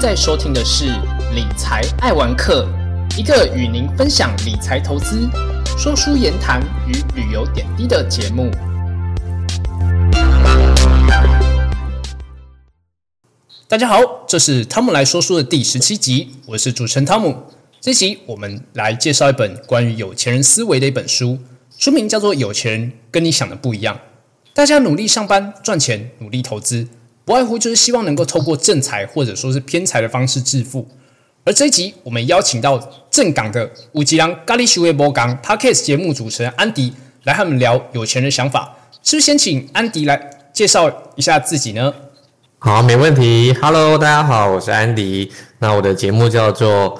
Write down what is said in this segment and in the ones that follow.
在收听的是《理财爱玩客》，一个与您分享理财投资、说书言谈与旅游点滴的节目。大家好，这是汤姆来说书的第十七集，我是主持人汤姆。这集我们来介绍一本关于有钱人思维的一本书，书名叫做《有钱人跟你想的不一样》。大家努力上班赚钱，努力投资。不外乎就是希望能够透过正财或者说是偏财的方式致富。而这一集我们邀请到正港的五吉郎咖喱徐微波港 Podcast 节目主持人安迪来和我们聊有钱人想法。是不是先请安迪来介绍一下自己呢？好，没问题。Hello，大家好，我是安迪。那我的节目叫做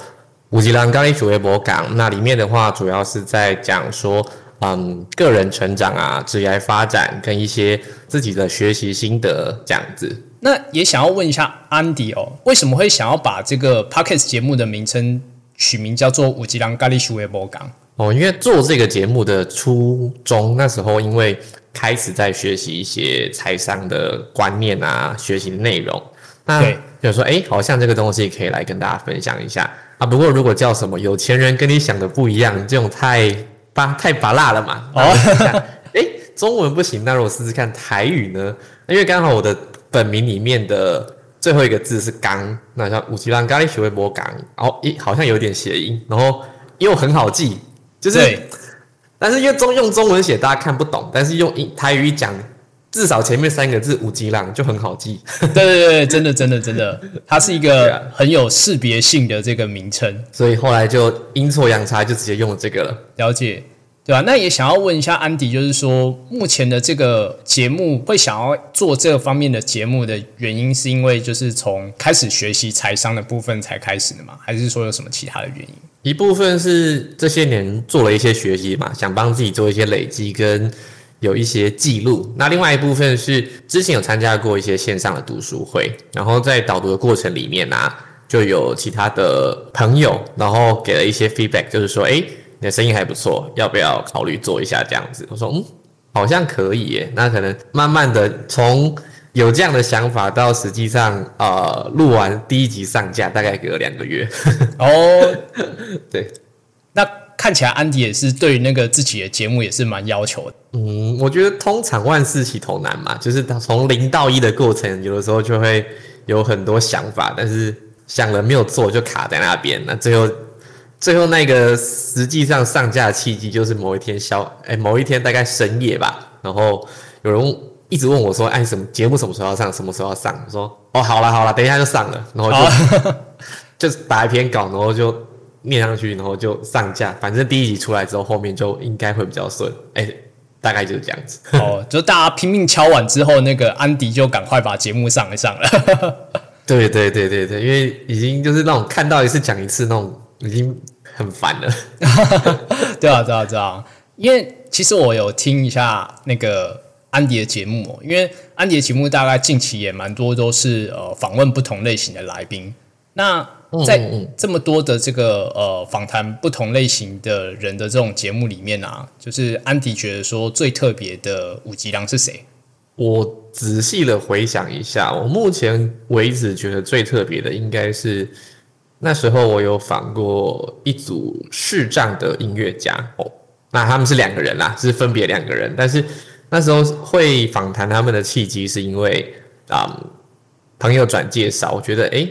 五吉郎咖喱徐微波港。那里面的话主要是在讲说。嗯，个人成长啊，职业发展跟一些自己的学习心得这样子。那也想要问一下安迪哦，为什么会想要把这个 podcast 节目的名称取名叫做“五吉郎咖喱鼠微博港”？哦，因为做这个节目的初衷，那时候因为开始在学习一些财商的观念啊，学习的内容，那就说哎，好像这个东西可以来跟大家分享一下啊。不过如果叫什么有钱人跟你想的不一样，这种太。巴太拔辣了嘛？哦，哎，中文不行，那我试试看台语呢？因为刚好我的本名里面的最后一个字是“刚”，那像五级浪咖喱学会播“刚”，然后咦，好像有点谐音，然后又很好记，就是，但是因为中用中文写大家看不懂，但是用英台语讲，至少前面三个字“五级浪”就很好记。对对对，真的真的真的，它是一个很有识别性的这个名称，所以后来就阴错阳差就直接用了这个了。了解。对吧？那也想要问一下安迪，就是说，目前的这个节目会想要做这方面的节目的原因，是因为就是从开始学习财商的部分才开始的吗？还是说有什么其他的原因？一部分是这些年做了一些学习嘛，想帮自己做一些累积跟有一些记录。那另外一部分是之前有参加过一些线上的读书会，然后在导读的过程里面啊，就有其他的朋友，然后给了一些 feedback，就是说，哎。你的声音还不错，要不要考虑做一下这样子？我说，嗯，好像可以耶。那可能慢慢的从有这样的想法到实际上，呃，录完第一集上架，大概隔了两个月。哦，对。那看起来安迪也是对那个自己的节目也是蛮要求的。嗯，我觉得通常万事起头难嘛，就是从零到一的过程，有的时候就会有很多想法，但是想了没有做，就卡在那边。那最后。最后那个实际上上架的契机就是某一天消哎某一天大概深夜吧，然后有人一直问我说哎什么节目什么时候要上什么时候要上？我说哦好了好了，等一下就上了，然后就 就打一篇稿，然后就念上去，然后就上架。反正第一集出来之后，后面就应该会比较顺。哎，大概就是这样子。哦，就大家拼命敲完之后，那个安迪就赶快把节目上一上了。对对对对对，因为已经就是那种看到一次讲一次那种。已经很烦了，对啊，对啊，对啊，因为其实我有听一下那个安迪的节目，因为安迪的节目大概近期也蛮多都是呃访问不同类型的来宾。那在这么多的这个呃访谈不同类型的人的这种节目里面啊，就是安迪觉得说最特别的五吉良是谁？我仔细的回想一下，我目前为止觉得最特别的应该是。那时候我有访过一组视障的音乐家哦，那他们是两个人啦，是分别两个人。但是那时候会访谈他们的契机，是因为啊朋友转介绍，我觉得诶，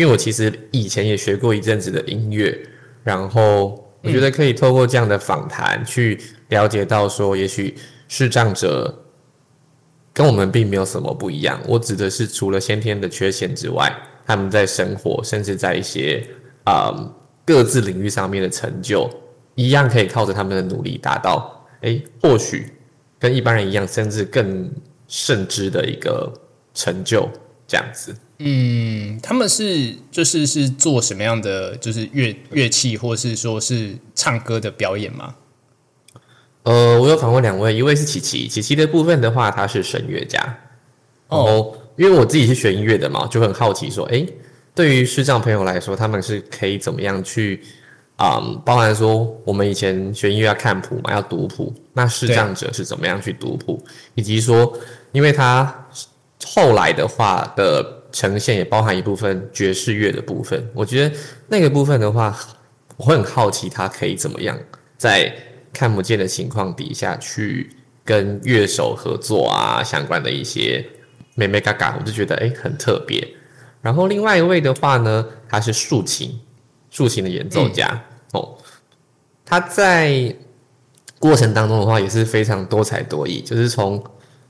因为我其实以前也学过一阵子的音乐，然后我觉得可以透过这样的访谈去了解到说，也许视障者跟我们并没有什么不一样。我指的是除了先天的缺陷之外。他们在生活，甚至在一些啊各自领域上面的成就，一样可以靠着他们的努力达到。哎，或许跟一般人一样，甚至更甚至的一个成就，这样子。嗯，他们是就是是做什么样的，就是乐乐器，或是说是唱歌的表演吗？呃，我有访问两位，一位是琪琪，琪琪的部分的话，他是声乐家。哦。因为我自己是学音乐的嘛，就很好奇说，哎，对于视障朋友来说，他们是可以怎么样去啊？包含说，我们以前学音乐要看谱嘛，要读谱，那视障者是怎么样去读谱？以及说，因为他后来的话的呈现也包含一部分爵士乐的部分。我觉得那个部分的话，我会很好奇他可以怎么样在看不见的情况底下去跟乐手合作啊，相关的一些美美嘎嘎，我就觉得诶很特别。然后另外一位的话呢，他是竖琴，竖琴的演奏家哦，他在过程当中的话也是非常多才多艺，就是从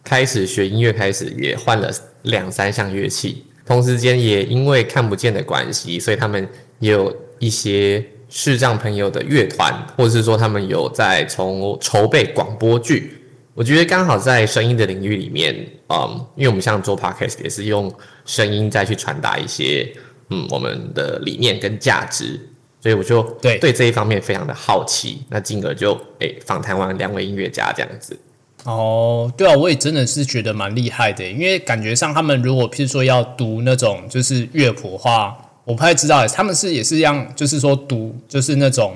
开始学音乐开始也换了两三项乐器，同时间也因为看不见的关系，所以他们也有一些视障朋友的乐团，或者是说他们有在从筹备广播剧。我觉得刚好在声音的领域里面，嗯，因为我们像做 podcast 也是用声音再去传达一些嗯我们的理念跟价值，所以我就对对这一方面非常的好奇，那进而就诶访谈完两位音乐家这样子。哦，对啊，我也真的是觉得蛮厉害的，因为感觉上他们如果譬如说要读那种就是乐谱的话，我不太知道，他们是也是一样，就是说读就是那种，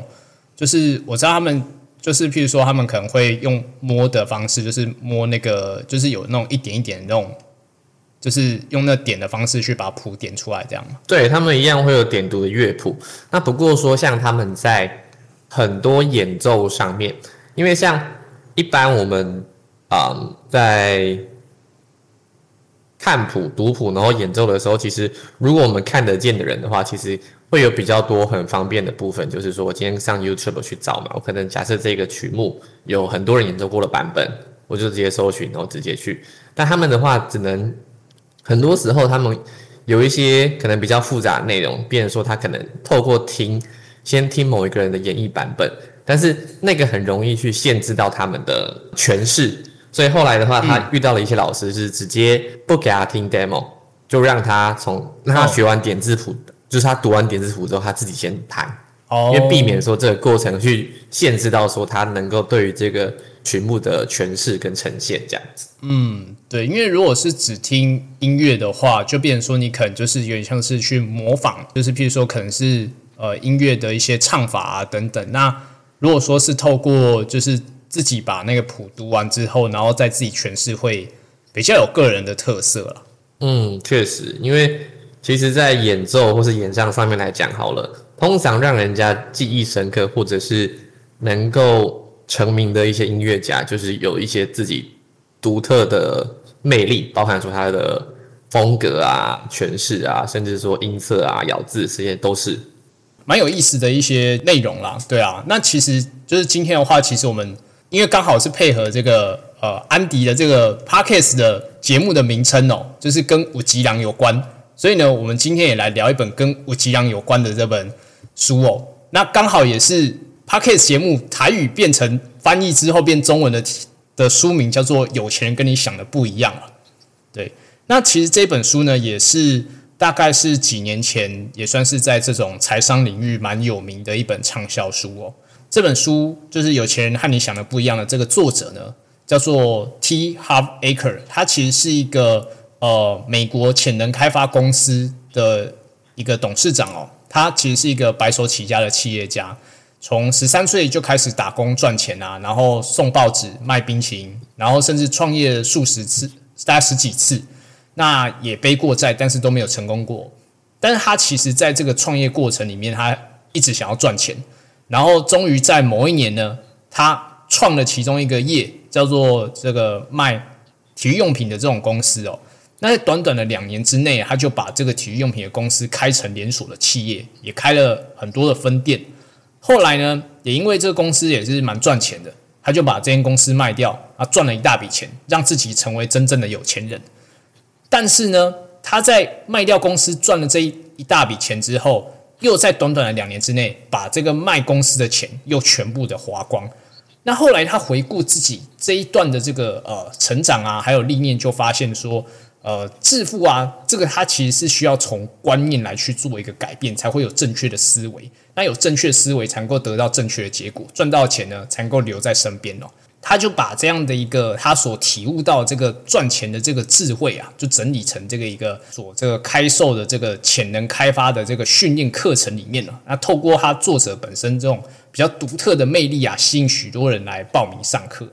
就是我知道他们就是譬如说他们可能会用摸的方式，就是摸那个就是有那种一点一点的那种，就是用那点的方式去把谱点出来，这样嘛。对他们一样会有点读的乐谱，那不过说像他们在很多演奏上面，因为像一般我们啊、嗯在看谱、读谱，然后演奏的时候，其实如果我们看得见的人的话，其实会有比较多很方便的部分，就是说我今天上 YouTube 去找嘛，我可能假设这个曲目有很多人演奏过的版本，我就直接搜寻，然后直接去。但他们的话，只能很多时候他们有一些可能比较复杂的内容，变成说他可能透过听，先听某一个人的演绎版本，但是那个很容易去限制到他们的诠释，所以后来的话，他遇到了一些老师是直接不给他听 demo，就让他从让他学完点字谱，就是他读完点字谱之后，他自己先弹，哦，因为避免说这个过程去限制到说他能够对于这个曲目的诠释跟呈现这样子。嗯对，因为如果是只听音乐的话，就变成说你可能就是有点像是去模仿，就是譬如说可能是呃音乐的一些唱法啊等等。那如果说是透过就是自己把那个谱读完之后，然后再自己诠释，会比较有个人的特色了。嗯，确实，因为其实，在演奏或是演唱上面来讲，好了，通常让人家记忆深刻，或者是能够成名的一些音乐家，就是有一些自己独特的魅力，包含说他的风格啊、诠释啊，甚至说音色啊、咬字，这些都是。蛮有意思的一些内容啦，对啊。那其实就是今天的话，其实我们因为刚好是配合这个呃安迪的这个 podcast 的节目的名称哦，就是跟五吉良有关，所以呢，我们今天也来聊一本跟五吉良有关的这本书哦。那刚好也是 podcast 节目台语变成翻译之后变中文的的书名叫做《有钱人跟你想的不一样》了。对，那其实这本书呢，也是大概是几年前，也算是在这种财商领域蛮有名的一本畅销书哦。这本书就是《有钱人和你想的不一样》的这个作者呢，叫做 T. Harv Aker，他其实是一个呃美国潜能开发公司的一个董事长哦。他其实是一个白手起家的企业家，从十三岁就开始打工赚钱啊，然后送报纸、卖冰淇淋，然后甚至创业数十次，大概十几次。那也背过债，但是都没有成功过。但是他其实在这个创业过程里面，他一直想要赚钱，然后终于在某一年呢，他创了其中一个业，叫做这个卖体育用品的这种公司哦。那在短短的两年之内，他就把这个体育用品的公司开成连锁的企业，也开了很多的分店。后来呢，也因为这个公司也是蛮赚钱的，他就把这间公司卖掉，啊，赚了一大笔钱，让自己成为真正的有钱人。但是呢，他在卖掉公司赚了这一一大笔钱之后，又在短短的两年之内，把这个卖公司的钱又全部的花光。那后来他回顾自己这一段的这个呃成长啊，还有历练，就发现说，呃，致富啊，这个他其实是需要从观念来去做一个改变，才会有正确的思维。那有正确思维，才能够得到正确的结果，赚到钱呢，才能够留在身边哦。他就把这样的一个他所体悟到这个赚钱的这个智慧啊，就整理成这个一个所这个开售的这个潜能开发的这个训练课程里面了。那透过他作者本身这种比较独特的魅力啊，吸引许多人来报名上课。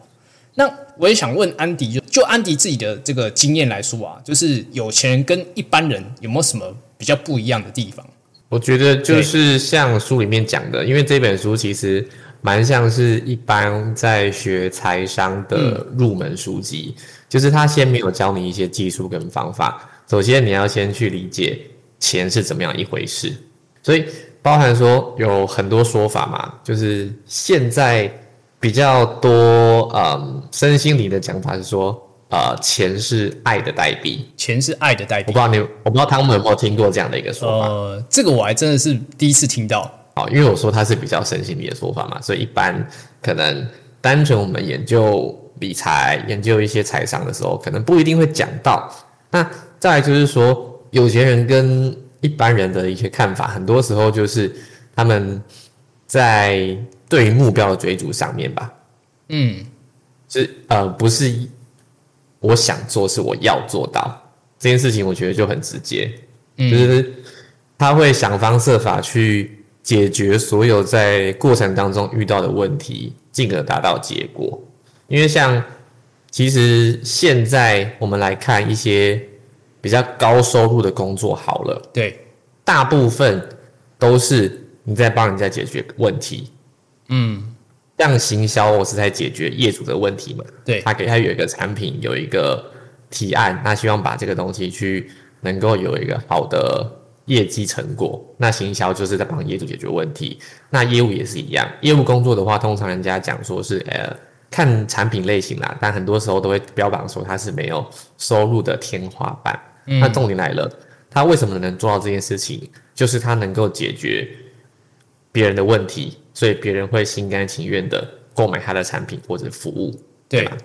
那我也想问安迪，就就安迪自己的这个经验来说啊，就是有钱人跟一般人有没有什么比较不一样的地方？我觉得就是像书里面讲的，因为这本书其实蛮像是一般在学财商的入门书籍，就是他先没有教你一些技术跟方法，首先你要先去理解钱是怎么样一回事，所以包含说有很多说法嘛，就是现在比较多嗯身心灵的讲法是说。呃，钱是爱的代币，钱是爱的代币。我不知道你，我不知道他们有没有听过这样的一个说法。呃，这个我还真的是第一次听到。哦，因为我说它是比较神心理的说法嘛，所以一般可能单纯我们研究理财、研究一些财商的时候，可能不一定会讲到。那再来就是说，有钱人跟一般人的一些看法，很多时候就是他们在对于目标的追逐上面吧。嗯，是呃，不是。我想做是我要做到这件事情，我觉得就很直接，就是他会想方设法去解决所有在过程当中遇到的问题，进而达到结果。因为像其实现在我们来看一些比较高收入的工作，好了，对，大部分都是你在帮人家解决问题，嗯。像行销，我是在解决业主的问题嘛？对，他给他有一个产品，有一个提案，那希望把这个东西去能够有一个好的业绩成果。那行销就是在帮业主解决问题。那业务也是一样，业务工作的话，通常人家讲说是呃看产品类型啦，但很多时候都会标榜说它是没有收入的天花板。那重点来了，他为什么能做到这件事情？就是他能够解决别人的问题。所以别人会心甘情愿的购买他的产品或者服务，对吧？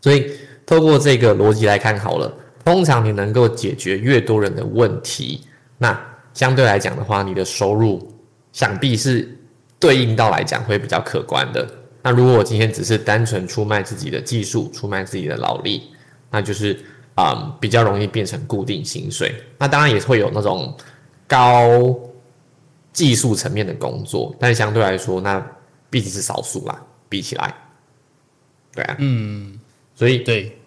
所以透过这个逻辑来看好了，通常你能够解决越多人的问题，那相对来讲的话，你的收入想必是对应到来讲会比较可观的。那如果我今天只是单纯出卖自己的技术，出卖自己的劳力，那就是啊比较容易变成固定薪水。那当然也会有那种高。技术层面的工作，但相对来说，那毕竟是少数啦。比起来，对啊，嗯，所以对，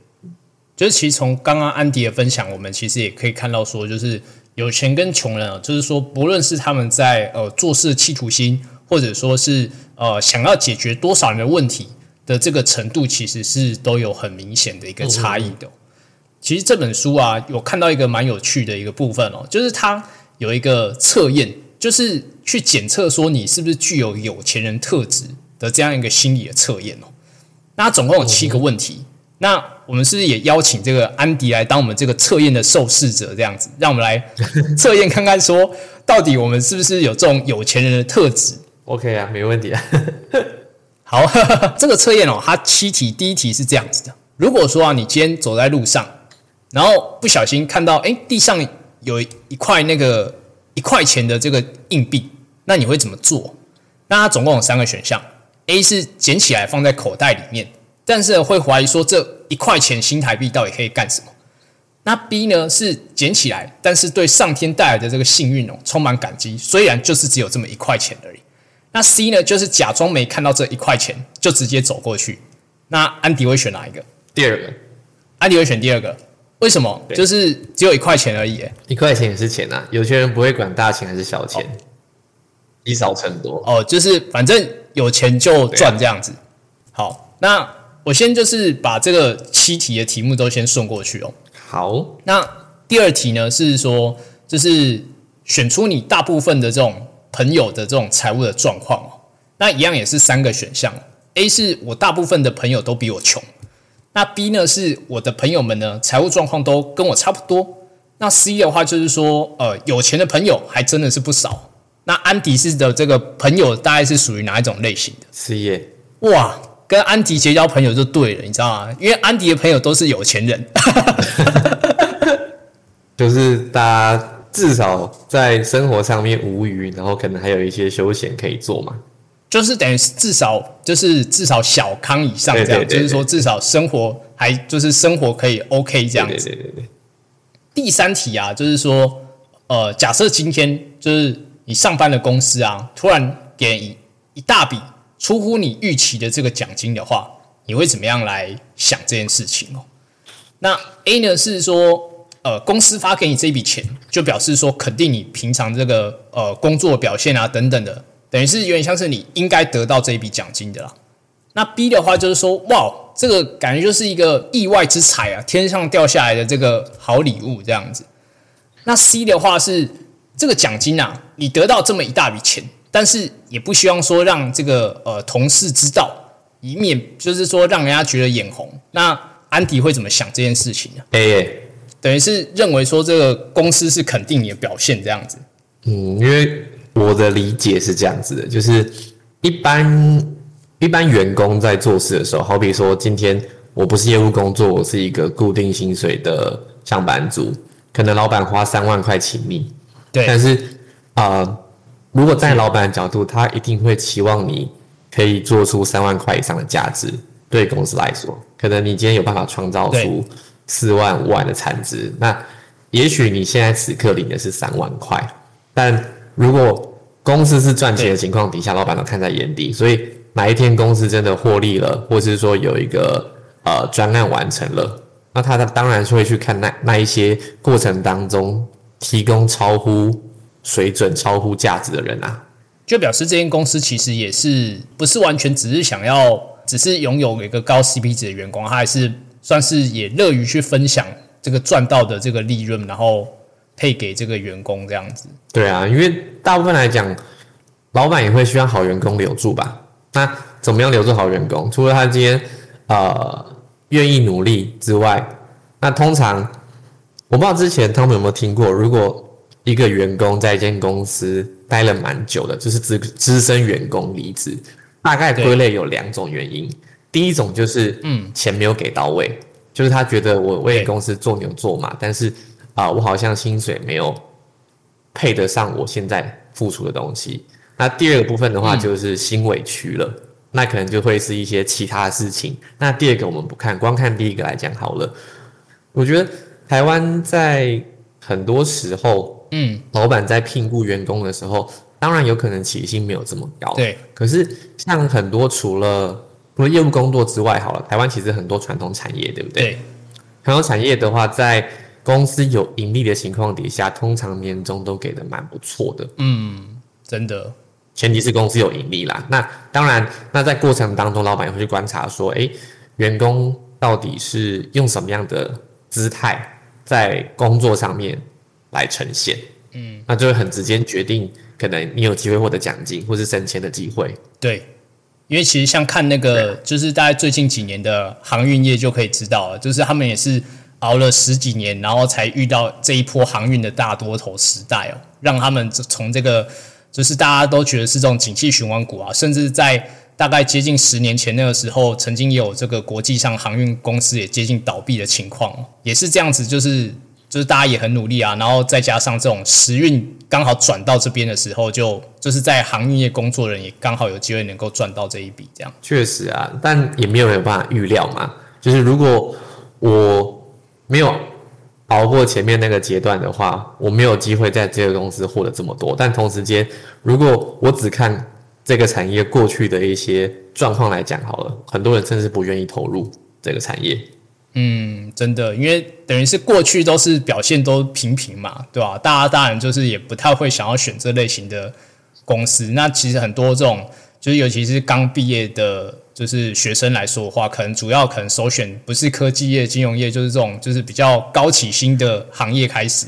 就是其实从刚刚安迪的分享，我们其实也可以看到说，就是有钱跟穷人啊，就是说，不论是他们在呃做事的企图心，或者说是呃想要解决多少人的问题的这个程度，其实是都有很明显的一个差异的。其实这本书啊，有看到一个蛮有趣的一个部分哦，就是它有一个测验。就是去检测说你是不是具有有钱人特质的这样一个心理的测验哦。那总共有七个问题。那我们是不是也邀请这个安迪来当我们这个测验的受试者，这样子，让我们来测验看看，说到底我们是不是有这种有钱人的特质？OK 啊，没问题啊。好，这个测验哦，它七题，第一题是这样子的：如果说啊，你今天走在路上，然后不小心看到，哎，地上有一块那个。一块钱的这个硬币，那你会怎么做？那它总共有三个选项：A 是捡起来放在口袋里面，但是会怀疑说这一块钱新台币到底可以干什么？那 B 呢是捡起来，但是对上天带来的这个幸运哦充满感激，虽然就是只有这么一块钱而已。那 C 呢就是假装没看到这一块钱，就直接走过去。那安迪会选哪一个？第二个，安迪会选第二个。为什么？就是只有一块钱而已，一块钱也是钱呐。有些人不会管大钱还是小钱，积少成多。哦，就是反正有钱就赚这样子。好，那我先就是把这个七题的题目都先送过去哦。好，那第二题呢是说，就是选出你大部分的这种朋友的这种财务的状况哦。那一样也是三个选项，A 是我大部分的朋友都比我穷。那 B 呢？是我的朋友们呢，财务状况都跟我差不多。那 C 的话就是说，呃，有钱的朋友还真的是不少。那安迪士的这个朋友大概是属于哪一种类型的事业？哇，跟安迪结交朋友就对了，你知道吗？因为安迪的朋友都是有钱人，就是大家至少在生活上面无余，然后可能还有一些休闲可以做嘛。就是等于至少就是至少小康以上这样，就是说至少生活还就是生活可以 OK 这样子。对对对。第三题啊，就是说，呃，假设今天就是你上班的公司啊，突然给一一大笔出乎你预期的这个奖金的话，你会怎么样来想这件事情哦？那 A 呢是说，呃，公司发给你这笔钱，就表示说肯定你平常这个呃工作表现啊等等的，等于是有点像是你应该得到这一笔奖金的啦。那 B 的话就是说，哇，这个感觉就是一个意外之财啊，天上掉下来的这个好礼物这样子。那 C 的话是这个奖金啊，你得到这么一大笔钱，但是也不希望说让这个呃同事知道，以免就是说让人家觉得眼红。那安迪会怎么想这件事情呢？A，等于是认为说这个公司是肯定你的表现这样子。嗯，因为我的理解是这样子的，就是一般一般员工在做事的时候，好比说今天我不是业务工作，我是一个固定薪水的上班族。可能老板花三万块请你，对，但是啊，如果在老板的角度，他一定会期望你可以做出三万块以上的价值。对公司来说，可能你今天有办法创造出四万五万的产值，那也许你现在此刻领的是三万块，但如果公司是赚钱的情况底下，老板都看在眼底，所以哪一天公司真的获利了，或是说有一个呃专案完成了。那他他当然是会去看那那一些过程当中提供超乎水准、超乎价值的人啊，就表示这间公司其实也是不是完全只是想要只是拥有一个高 CP 值的员工，他还是算是也乐于去分享这个赚到的这个利润，然后配给这个员工这样子。对啊，因为大部分来讲，老板也会希望好员工留住吧？那怎么样留住好员工？除了他今天呃。愿意努力之外，那通常我不知道之前他们有没有听过，如果一个员工在一间公司待了蛮久的，就是资资深员工离职，大概归类有两种原因。第一种就是嗯，钱没有给到位，就是他觉得我为公司做牛做马，但是啊，我好像薪水没有配得上我现在付出的东西。那第二个部分的话，就是心委屈了。那可能就会是一些其他的事情。那第二个我们不看，光看第一个来讲好了。我觉得台湾在很多时候，嗯，老板在聘雇员工的时候，当然有可能起薪没有这么高，对。可是像很多除了除了业务工作之外，好了，台湾其实很多传统产业，对不对？对。传统产业的话，在公司有盈利的情况底下，通常年终都给的蛮不错的。嗯，真的。前提是公司有盈利啦。那当然，那在过程当中，老板也会去观察说，诶，员工到底是用什么样的姿态在工作上面来呈现？嗯，那就会很直接决定，可能你有机会获得奖金或是升迁的机会。对，因为其实像看那个，就是大概最近几年的航运业就可以知道了，就是他们也是熬了十几年，然后才遇到这一波航运的大多头时代哦，让他们从这个。就是大家都觉得是这种景气循环股啊，甚至在大概接近十年前那个时候，曾经有这个国际上航运公司也接近倒闭的情况，也是这样子。就是就是大家也很努力啊，然后再加上这种时运刚好转到这边的时候，就就是在航运业工作人也刚好有机会能够赚到这一笔，这样。确实啊，但也没有没有办法预料嘛。就是如果我没有。熬过前面那个阶段的话，我没有机会在这个公司获得这么多。但同时间，如果我只看这个产业过去的一些状况来讲，好了，很多人甚至不愿意投入这个产业。嗯，真的，因为等于是过去都是表现都平平嘛，对吧？大家当然就是也不太会想要选这类型的公司。那其实很多这种，就是尤其是刚毕业的。就是学生来说的话，可能主要可能首选不是科技业、金融业，就是这种就是比较高起薪的行业开始，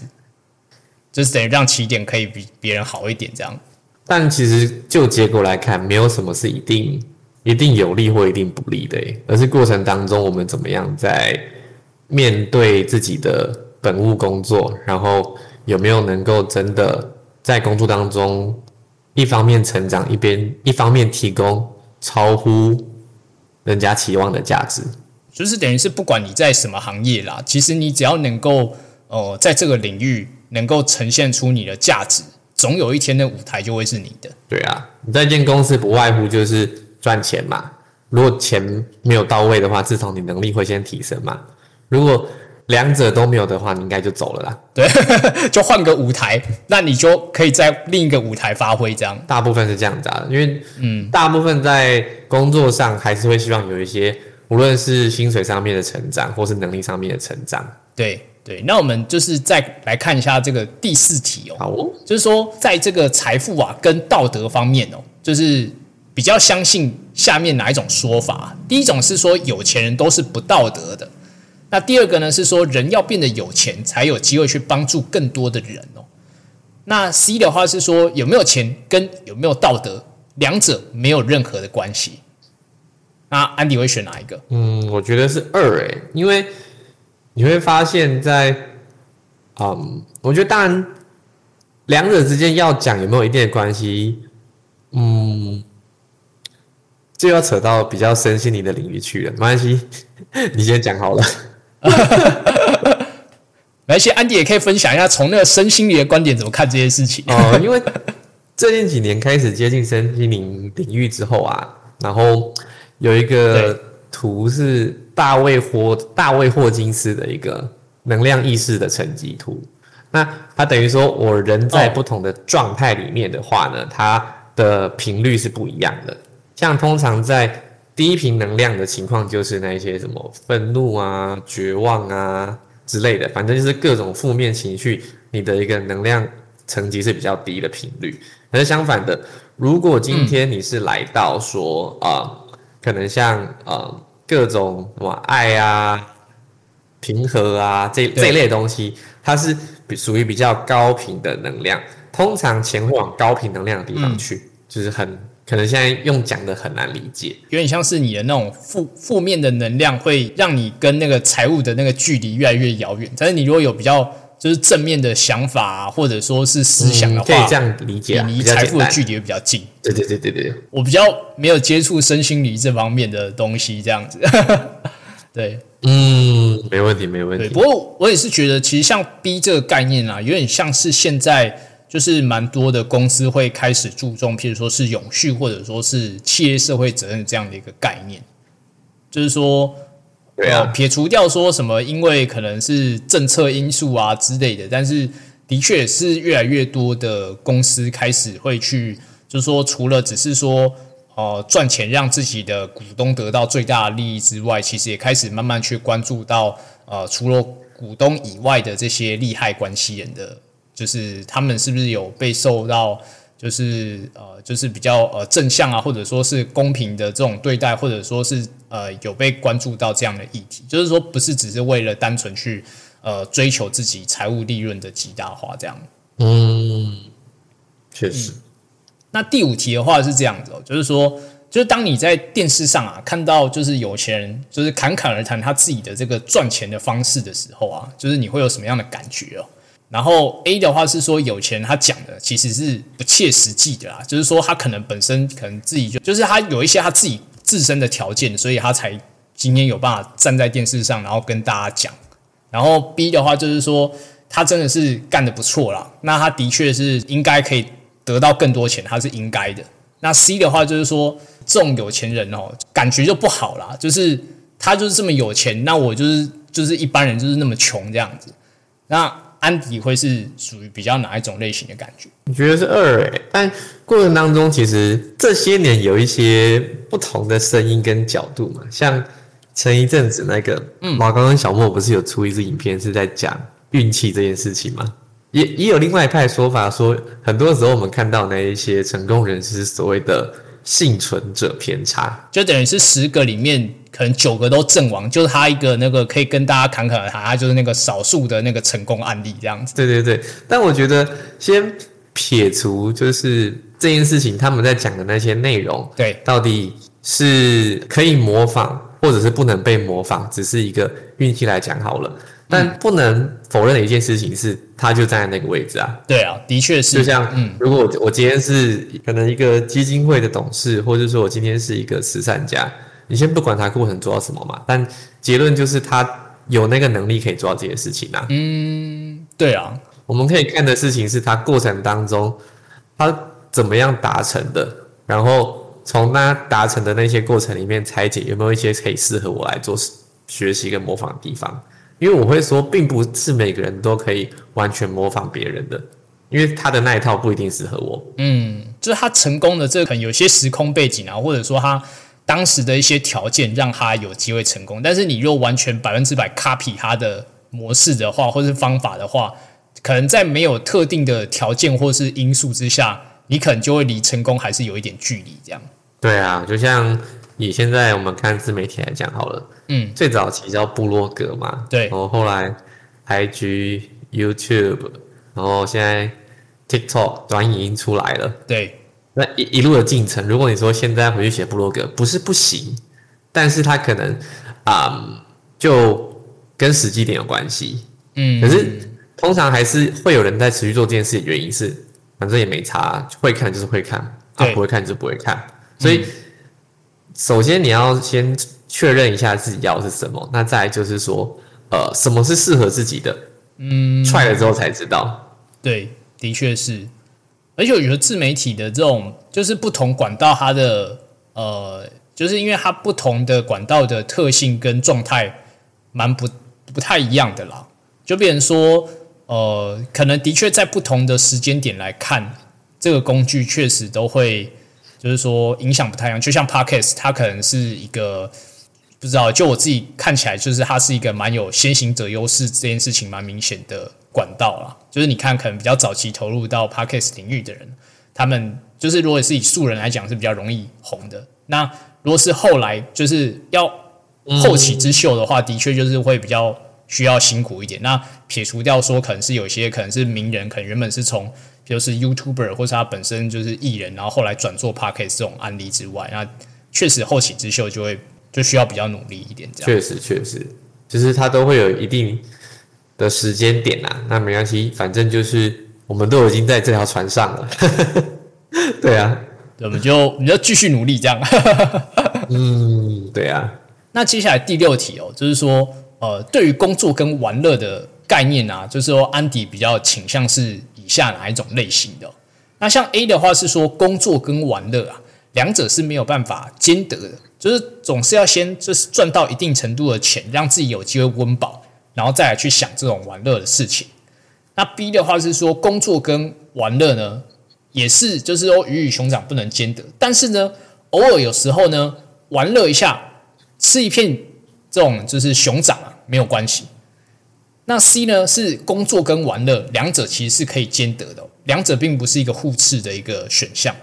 就是等于让起点可以比别人好一点这样。但其实就结果来看，没有什么是一定一定有利或一定不利的，而是过程当中我们怎么样在面对自己的本务工作，然后有没有能够真的在工作当中一方面成长，一边一方面提供超乎。人家期望的价值，就是等于是不管你在什么行业啦，其实你只要能够呃在这个领域能够呈现出你的价值，总有一天的舞台就会是你的。对啊，你在一间公司不外乎就是赚钱嘛。如果钱没有到位的话，至少你能力会先提升嘛。如果两者都没有的话，你应该就走了啦。对，就换个舞台，那你就可以在另一个舞台发挥。这样，大部分是这样子啊，因为嗯，大部分在工作上还是会希望有一些无论是薪水上面的成长，或是能力上面的成长。对对，那我们就是再来看一下这个第四题哦，好哦，就是说在这个财富啊跟道德方面哦，就是比较相信下面哪一种说法？第一种是说有钱人都是不道德的，那第二个呢是说人要变得有钱才有机会去帮助更多的人哦。那 C 的话是说有没有钱跟有没有道德两者没有任何的关系。那安迪会选哪一个？嗯，我觉得是二诶，因为你会发现在，嗯，我觉得当然两者之间要讲有没有一定的关系，嗯，就要扯到比较身心灵的领域去了。没关系，你先讲好了。没关系，安迪也可以分享一下从那个身心灵的观点怎么看这些事情。哦，因为最近几年开始接近身心灵领域之后啊，然后有一个图是大卫霍大卫霍金斯的一个能量意识的层级图。那它等于说，我人在不同的状态里面的话呢，它的频率是不一样的。像通常在低频能量的情况，就是那一些什么愤怒啊、绝望啊之类的，反正就是各种负面情绪，你的一个能量层级是比较低的频率。可是相反的，如果今天你是来到说啊、可能像呃各种什么爱啊、平和啊这这类的东西，它是属于比较高频的能量，通常钱会往高频能量的地方去，就是很可能现在用讲的很难理解。有点像是你的那种负负面的能量，会让你跟那个财务的那个距离越来越遥远。但是你如果有比较就是正面的想法、啊，或者说是思想的话，嗯可以这样理解、离。财富的距离会比较近。对对对对对，我比较没有接触身心灵这方面的东西，这样子。对嗯，没问题没问对，题。不过我也是觉得，其实像 B 这个概念啊，有点像是现在就是蛮多的公司会开始注重，譬如说是永续，或者说是企业社会责任这样的一个概念，就是说。呃，对啊，撇除掉说什么，因为可能是政策因素啊之类的，但是的确也是越来越多的公司开始会去，就是说除了只是说呃赚钱让自己的股东得到最大的利益之外，其实也开始慢慢去关注到呃除了股东以外的这些利害关系人的，就是他们是不是有被受到。就是呃，就是比较呃正向啊，或者说是公平的这种对待，或者说是呃有被关注到这样的议题，就是说不是只是为了单纯去呃追求自己财务利润的极大化这样。嗯，确实，那第五题的话是这样子哦，就是说，就是当你在电视上啊看到就是有钱人就是侃侃而谈他自己的这个赚钱的方式的时候啊，就是你会有什么样的感觉哦？然后 A 的话是说有钱他讲的其实是不切实际的啦，就是说他可能本身可能自己就就是他有一些他自己自身的条件，所以他才今天有办法站在电视上，然后跟大家讲。然后 B 的话就是说他真的是干得不错啦，那他的确是应该可以得到更多钱，他是应该的。那 C 的话就是说这种有钱人哦，感觉就不好啦，就是他就是这么有钱，那我就是就是一般人就是那么穷这样子。那安迪会是属于比较哪一种类型的感觉？你觉得是二诶，但过程当中其实这些年有一些不同的声音跟角度嘛，像前一阵子那个马刚跟小莫不是有出一支影片是在讲运气这件事情吗？也也有另外一派说法说，很多时候我们看到那一些成功人士所谓的幸存者偏差，就等于是十个里面可能九个都阵亡，就是他一个那个可以跟大家侃侃而谈，他就是那个少数的那个成功案例这样子。对对对，但我觉得先撇除就是这件事情，他们在讲的那些内容，对到底是可以模仿，或者是不能被模仿，只是一个运气来讲好了。但不能否认的一件事情是，他就站在那个位置啊。对啊，的确是。就像，嗯，如果我我今天是可能一个基金会的董事，或者说我今天是一个慈善家，你先不管他过程做到什么嘛，但结论就是他有那个能力可以做到这些事情啊。嗯对啊，我们可以看的事情是他过程当中他怎么样达成的，然后从他达成的那些过程里面拆解有没有一些可以适合我来做学习跟模仿的地方。因为我会说，并不是每个人都可以完全模仿别人的，因为他的那一套不一定适合我。嗯，就是他成功的这可能有些时空背景啊，或者说他当时的一些条件让他有机会成功。但是你若完全百分之百 copy 他的模式的话，或是方法的话，可能在没有特定的条件或是因素之下，你可能就会离成功还是有一点距离。这样，对啊，就像以现在我们看自媒体来讲好了，嗯，最早期叫部落格嘛，对。然后后来 IG、YouTube，然后现在 TikTok 短影音出来了，对，那一一路的进程，如果你说现在回去写部落格，不是不行，但是它可能啊、就跟时机点有关系。嗯，可是通常还是会有人在持续做这件事，原因是反正也没差，会看就是会看，啊不会看就不会看。所以、首先你要先确认一下自己要的是什么，那再就是说，呃，什么是适合自己的，嗯，踹了之后才知道。对，的确是。而且我觉得自媒体的这种，就是不同管道它的呃，就是因为它不同的管道的特性跟状态蛮不不太一样的啦。就变成说，呃，可能的确在不同的时间点来看，这个工具确实都会，就是说影响不太一样。就像 Podcast，它可能是一个不知道，就我自己看起来，就是它是一个蛮有先行者优势这件事情蛮明显的管道啦。就是你看，可能比较早期投入到 podcast 领域的人，他们就是如果是以素人来讲是比较容易红的。那如果是后来就是要后起之秀的话，的确就是会比较需要辛苦一点。那撇除掉说，可能是有些可能是名人，可能原本是从比如是 YouTuber 或是他本身就是艺人，然后后来转做 podcast 这种案例之外，那确实后起之秀就会就需要比较努力一点，这样。确实，确实，就是它都会有一定的时间点啦。那没关系，反正就是我们都已经在这条船上了。对啊，我们就我们就继续努力这样。嗯，对啊，那接下来第六题哦，就是说，呃，对于工作跟玩乐的概念啊，就是说安迪比较倾向是以下哪一种类型的哦、那像 A 的话是说工作跟玩乐啊，两者是没有办法兼得的，就是总是要先就是赚到一定程度的钱，让自己有机会温饱，然后再来去想这种玩乐的事情。那 B 的话是说工作跟玩乐呢，也是就是说鱼与熊掌不能兼得，但是呢，偶尔有时候呢，玩乐一下，吃一片这种就是熊掌啊，没有关系。那 C 呢是工作跟玩乐两者其实是可以兼得的、两者并不是一个互斥的一个选项。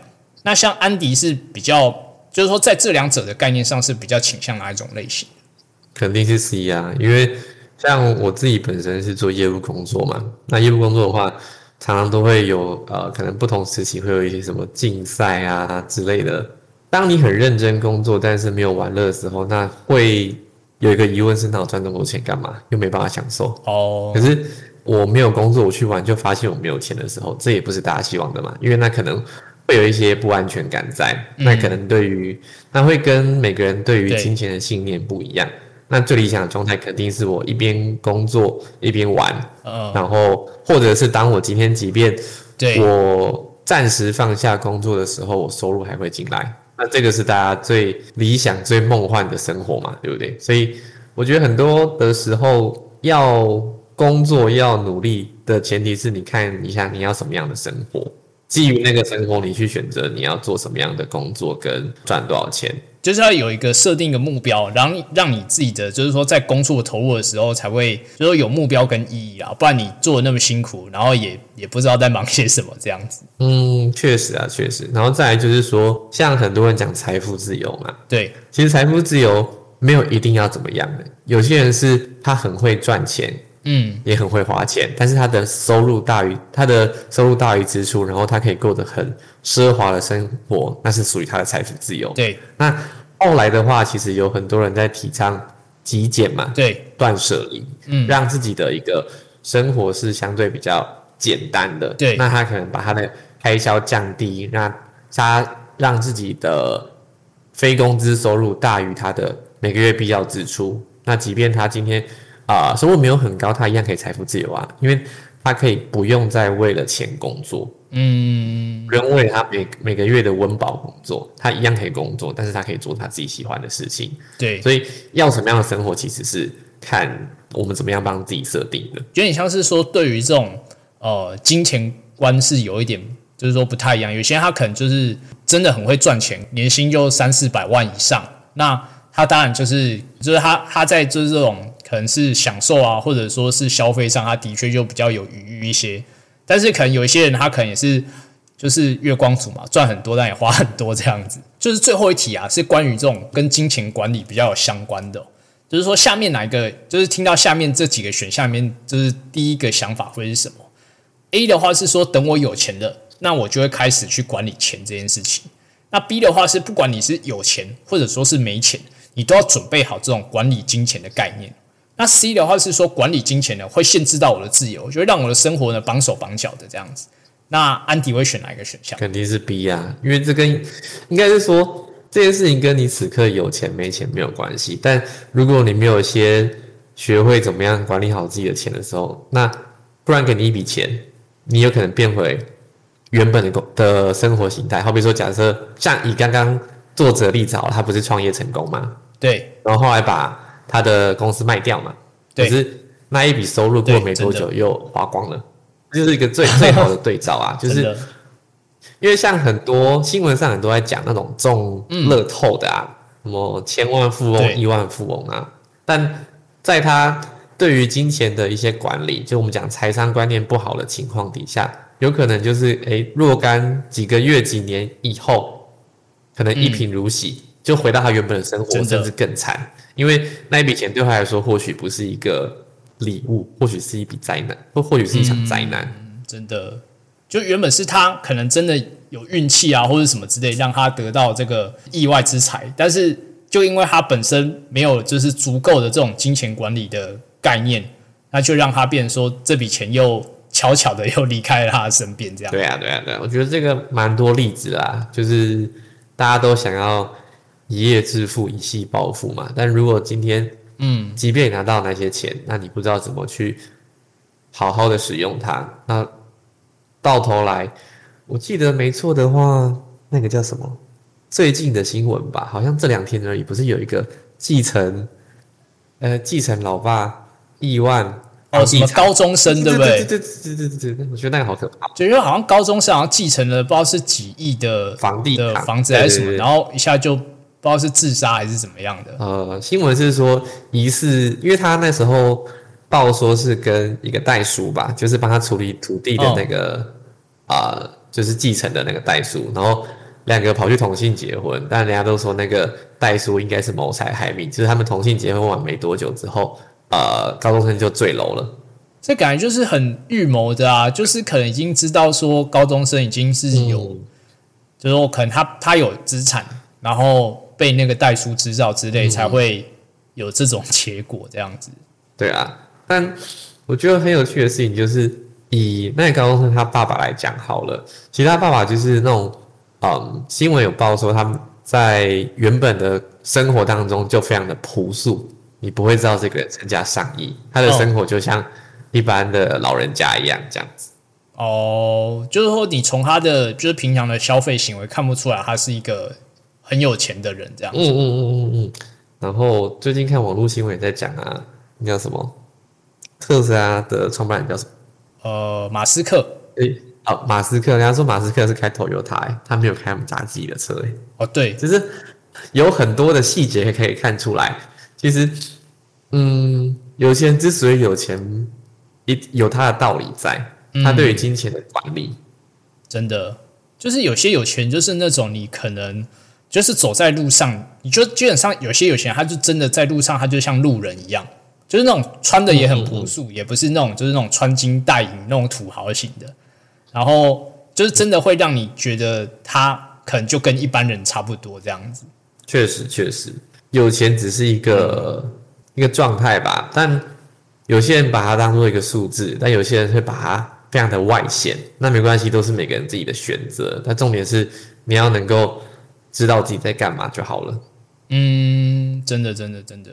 那像安迪是比较，就是说在这两者的概念上是比较倾向哪一种类型？肯定是 C 啊，因为像我自己本身是做业务工作嘛，那业务工作的话，常常都会有呃，可能不同时期会有一些什么竞赛啊之类的。当你很认真工作，但是没有玩乐的时候，那会有一个疑问是：那我赚那么多钱干嘛？又没办法享受。哦可，是我没有工作，我去玩就发现我没有钱的时候，这也不是大家希望的嘛，因为那可能会有一些不安全感在，那可能对于那会跟每个人对于金钱的信念不一样。那最理想的状态肯定是我一边工作一边玩，呃，然后或者是当我今天即便对，我暂时放下工作的时候，我收入还会进来。那这个是大家最理想、最梦幻的生活嘛，对不对？所以我觉得很多的时候要工作、要努力的前提是你看一下你要什么样的生活，基于那个成功，你去选择你要做什么样的工作跟赚多少钱。就是要有一个设定一个目标，然后让你自己的就是说在工作投入的时候才会就是说有目标跟意义啊，不然你做的那么辛苦，然后也也不知道在忙些什么这样子。嗯，确实啊，确实。然后再来就是说，像很多人讲财富自由嘛，对，其实财富自由没有一定要怎么样的，有些人是他很会赚钱，嗯，也很会花钱，但是他的收入大于他的收入大于支出，然后他可以过得很奢华的生活，那是属于他的财富自由。对那后来的话，其实有很多人在提倡极简嘛，对，断舍离，嗯让自己的一个生活是相对比较简单的。对那他可能把他的开销降低，那他让自己的非工资收入大于他的每个月必要支出。那即便他今天啊、收入没有很高，他一样可以财富自由啊，因为他可以不用再为了钱工作，嗯，不用为了他每每个月的温饱工作，他一样可以工作，但是他可以做他自己喜欢的事情。对，所以要什么样的生活，其实是看我们怎么样帮自己设定的。有点像是说对于这种呃金钱观是有一点就是说不太一样。有些人他可能就是真的很会赚钱，年薪就三四百万以上，那他当然就是就是他他在就是这种可能是享受啊，或者说是消费上，他的确就比较有余裕一些。但是可能有一些人他可能也是就是月光族嘛，赚很多但也花很多这样子。就是最后一题啊，是关于这种跟金钱管理比较有相关的。就是说，下面哪一个？就是听到下面这几个选项里面，就是第一个想法会是什么？A 的话是说，等我有钱了，那我就会开始去管理钱这件事情。那 B 的话是，不管你是有钱或者说是没钱，你都要准备好这种管理金钱的概念。那 C 的话是说，管理金钱呢会限制到我的自由，就会让我的生活呢绑手绑脚的这样子。那安迪会选哪一个选项？肯定是 B 啊，因为这跟应该是说。这件事情跟你此刻有钱没钱没有关系，但如果你没有先学会怎么样管理好自己的钱的时候，那不然给你一笔钱，你有可能变回原本的工的生活形态。好比说，假设像以刚刚作者例子，他不是创业成功吗？对，然后后来把他的公司卖掉嘛，可是那一笔收入过没多久又花光了，这就是一个最最好的对照啊，就是。因为像很多新闻上很多在讲那种中乐透的啊，什么千万富翁、亿万富翁啊，但在他对于金钱的一些管理，就我们讲财商观念不好的情况底下，有可能就是诶若干几个月、几年以后，可能一贫如洗，就回到他原本的生活，甚至更惨。因为那一笔钱对他来说，或许不是一个礼物，或许是一笔灾难，或或许是一场灾难。真的。就原本是他可能真的有运气啊，或者什么之类，让他得到这个意外之财，但是就因为他本身没有就是足够的这种金钱管理的概念，那就让他变说这笔钱又悄悄的又离开了他的身边，这样。对啊，对啊，对啊，我觉得这个蛮多例子啦，就是大家都想要一夜致富、一夕暴富嘛。但如果今天，嗯，即便拿到那些钱，那你不知道怎么去好好的使用它，那。到头来，我记得没错的话，那个叫什么？最近的新闻吧，好像这两天而已。不是有一个继承，呃，继承老爸亿万哦，什么高中生对不对？对对对对对对，我觉得那个好可怕。就因为好像高中生好像继承了不知道是几亿的房地的房子还是什么，然后一下就不知道是自杀还是怎么样的。呃，新闻是说疑似，因为他那时候。报说是跟一个代书吧，就是帮他处理土地的那个啊，就是继承的那个代书，然后两个跑去同性结婚，但人家都说那个代书应该是谋财害命，就是他们同性结婚完没多久之后，呃，高中生就坠楼了。这感觉就是很预谋的啊，就是可能已经知道说高中生已经是有，就是说可能他他有资产，然后被那个代书知道之类，才会有这种结果这样子。对啊。但我觉得很有趣的事情就是，以那个高中生他爸爸来讲好了，其实他爸爸就是那种，嗯，新闻有报说他们在原本的生活当中就非常的朴素，你不会知道这个人身家上亿，他的生活就像一般的老人家一样这样子。哦，就是说你从他的就是平常的消费行为看不出来他是一个很有钱的人这样。嗯嗯嗯嗯嗯。然后最近看网络新闻也在讲啊，那叫什么？特斯拉的创办人叫什么？呃，马斯克。诶，哦，马斯克。人家说马斯克是开头油台，他没有开他们家自己的车。诶，哦，对，就是有很多的细节可以看出来。其实，嗯，有些人之所以有钱，一有他的道理在。他对于金钱的管理，真的就是有些有钱，就是那种你可能就是走在路上，你就基本上有些有钱，他就真的在路上，他就像路人一样。就是那种穿的也很朴素，也不是那种就是那种穿金戴银那种土豪型的，然后就是真的会让你觉得他可能就跟一般人差不多这样子。确实，确实有钱只是一个一个状态吧，但有些人把它当做一个数字，但有些人会把它非常的外显。那没关系，都是每个人自己的选择。但重点是你要能够知道自己在干嘛就好了。嗯，真的，真的，真的。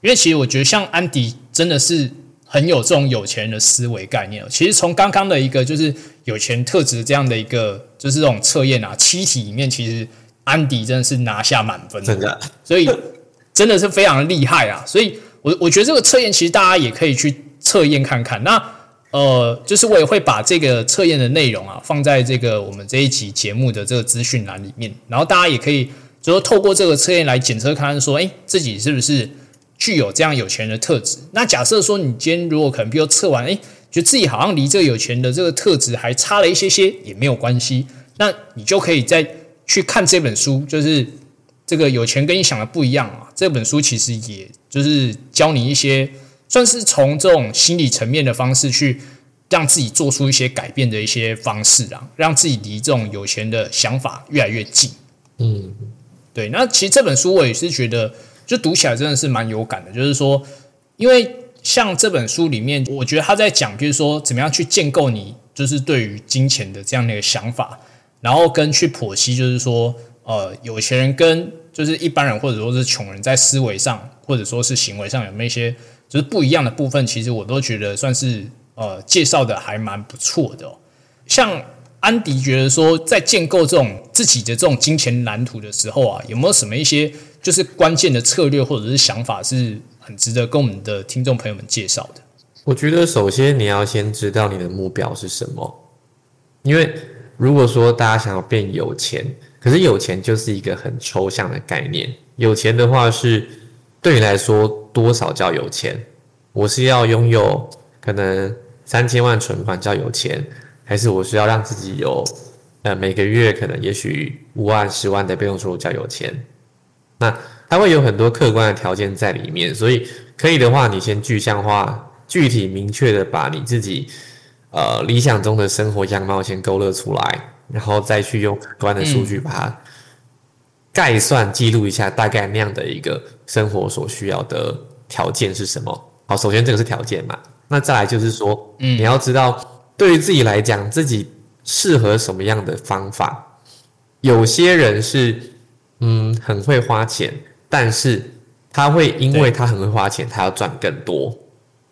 因为其实我觉得像安迪真的是很有这种有钱人的思维概念。其实从刚刚的一个就是有钱特质这样的一个就是这种测验啊，七题里面其实安迪真的是拿下满分，真的，所以真的是非常的厉害啊！所以我我觉得这个测验其实大家也可以去测验看看。那呃，就是我也会把这个测验的内容啊放在这个我们这一集节目的这个资讯栏里面，然后大家也可以就说透过这个测验来检测看看说，哎，自己是不是具有这样有钱人的特质？那假设说你今天如果可能，比如测完，哎，觉得自己好像离这个有钱的这个特质还差了一些些，也没有关系，那你就可以再去看这本书，就是这个有钱跟你想的不一样啊。这本书其实也就是教你一些。算是从这种心理层面的方式去让自己做出一些改变的一些方式啊，让自己离这种有钱的想法越来越近。嗯，对。那其实这本书我也是觉得，就读起来真的是蛮有感的。就是说，因为像这本书里面，我觉得他在讲，就是说怎么样去建构你就是对于金钱的这样的一个想法，然后跟去剖析，就是说，呃，有钱人跟就是一般人或者说是穷人在思维上或者说是行为上有没有一些。就是不一样的部分，其实我都觉得算是呃介绍的还蛮不错的。像安迪觉得说，在建构这种自己的这种金钱蓝图的时候啊，有没有什么一些就是关键的策略或者是想法，是很值得跟我们的听众朋友们介绍的？我觉得首先你要先知道你的目标是什么，因为如果说大家想要变有钱，可是有钱就是一个很抽象的概念，有钱的话是。对你来说，多少叫有钱？我是要拥有可能三千万存款叫有钱，还是我需要让自己有呃每个月可能也许五万、十万的被动收入叫有钱？那它会有很多客观的条件在里面，所以可以的话，你先具象化、具体明确的把你自己呃理想中的生活样貌先勾勒出来，然后再去用客观的数据把它。概算记录一下大概那样的一个生活所需要的条件是什么？好，首先这个是条件嘛。那再来就是说，嗯你要知道对于自己来讲，自己适合什么样的方法。有些人是嗯很会花钱，但是他会因为他很会花钱，他要赚更多。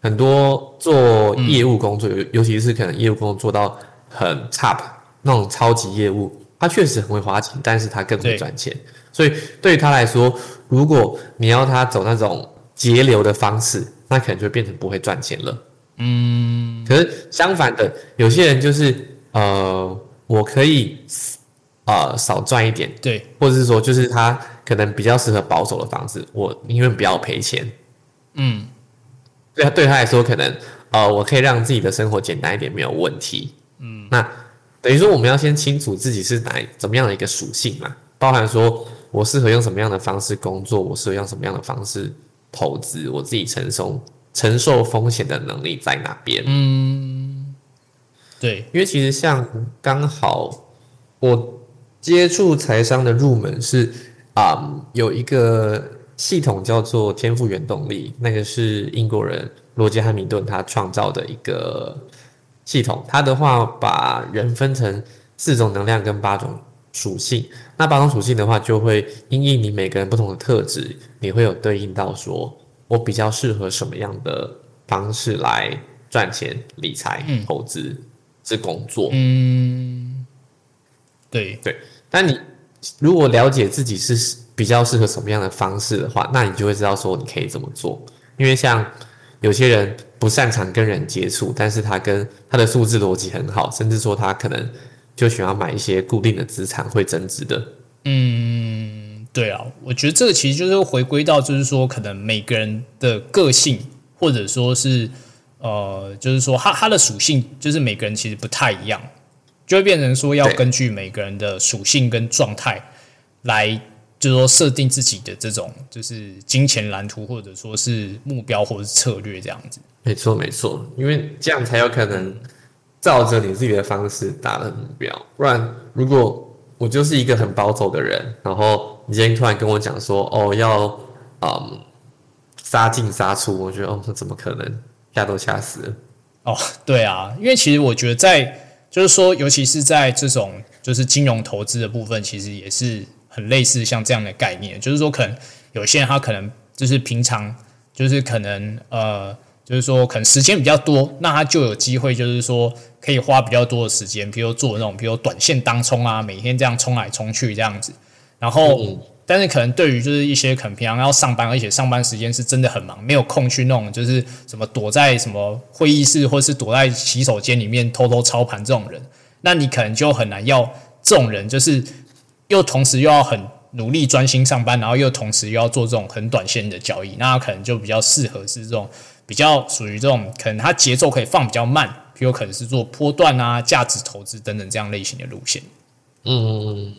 很多做业务工作，尤尤其是可能业务工作做到很 top 那种超级业务。他确实很会花钱，但是他更会赚钱，所以对于他来说，如果你要他走那种节流的方式，那可能就变成不会赚钱了。嗯，可是相反的，有些人就是呃，我可以呃少赚一点，对，或者是说，就是他可能比较适合保守的方式，我宁愿不要赔钱。嗯，对他对他来说，可能呃，我可以让自己的生活简单一点，没有问题。嗯，那。等于说，我们要先清楚自己是哪怎么样的一个属性嘛，包含说我适合用什么样的方式工作，我适合用什么样的方式投资，我自己承受承受风险的能力在哪边？嗯，对，因为其实像刚好我接触财商的入门是啊，有一个系统叫做天赋原动力，那个是英国人罗杰汉密顿他创造的一个。系统，它的话把人分成四种能量跟八种属性。那八种属性的话，就会因应你每个人不同的特质，你会有对应到说，我比较适合什么样的方式来赚钱、理财、投资、是工作。嗯，对对。但你如果了解自己是比较适合什么样的方式的话，那你就会知道说你可以怎么做。因为像有些人。不擅长跟人接触，但是他跟他的数字逻辑很好，甚至说他可能就喜欢买一些固定的资产会增值的。嗯，对啊，我觉得这个其实就是回归到，就是说可能每个人的个性，或者说是呃，就是说他他的属性，就是每个人其实不太一样，就会变成说要根据每个人的属性跟状态来。就是说，设定自己的这种就是金钱蓝图，或者说是目标，或者是策略这样子。没错，没错，因为这样才有可能照着你自己的方式达到目标。不然，如果我就是一个很保守的人，然后你今天突然跟我讲说，哦，要嗯杀进杀出，我觉得哦，那怎么可能？吓都吓死了。哦，对啊，因为其实我觉得在就是说，尤其是在这种就是金融投资的部分，其实也是。很类似像这样的概念，就是说，可能有些人他可能就是平常就是可能呃，就是说可能时间比较多，那他就有机会就是说可以花比较多的时间，比如做那种比如短线当冲啊，每天这样冲来冲去这样子。然后但是可能对于就是一些可能平常要上班，而且上班时间是真的很忙，没有空去弄，就是什么躲在什么会议室或是躲在洗手间里面偷偷操盘这种人，那你可能就很难要这种人，就是又同时又要很努力专心上班，然后又同时又要做这种很短线的交易，那可能就比较适合是这种比较属于这种可能它节奏可以放比较慢，比如可能是做波段啊、价值投资等等这样类型的路线。嗯，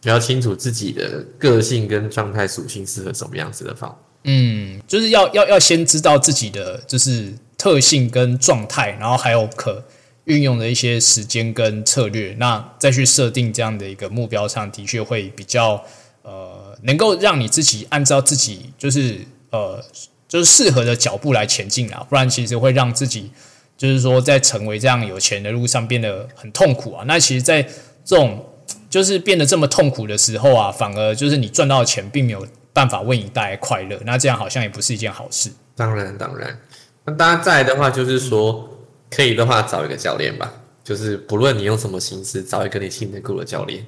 比较清楚自己的个性跟状态属性适合什么样子的方。嗯，就是要要要先知道自己的就是特性跟状态，然后还有可运用的一些时间跟策略，那再去设定这样的一个目标上，的确会比较呃，能够让你自己按照自己就是呃就是适合的脚步来前进啊，不然其实会让自己就是说在成为这样有钱的路上变得很痛苦啊。那其实，在这种就是变得这么痛苦的时候啊，反而就是你赚到的钱并没有办法为你带来快乐，那这样好像也不是一件好事。当然，当然，那大家在的话，就是说可以的话找一个教练吧，就是不论你用什么形式，找一个你信得过的教练，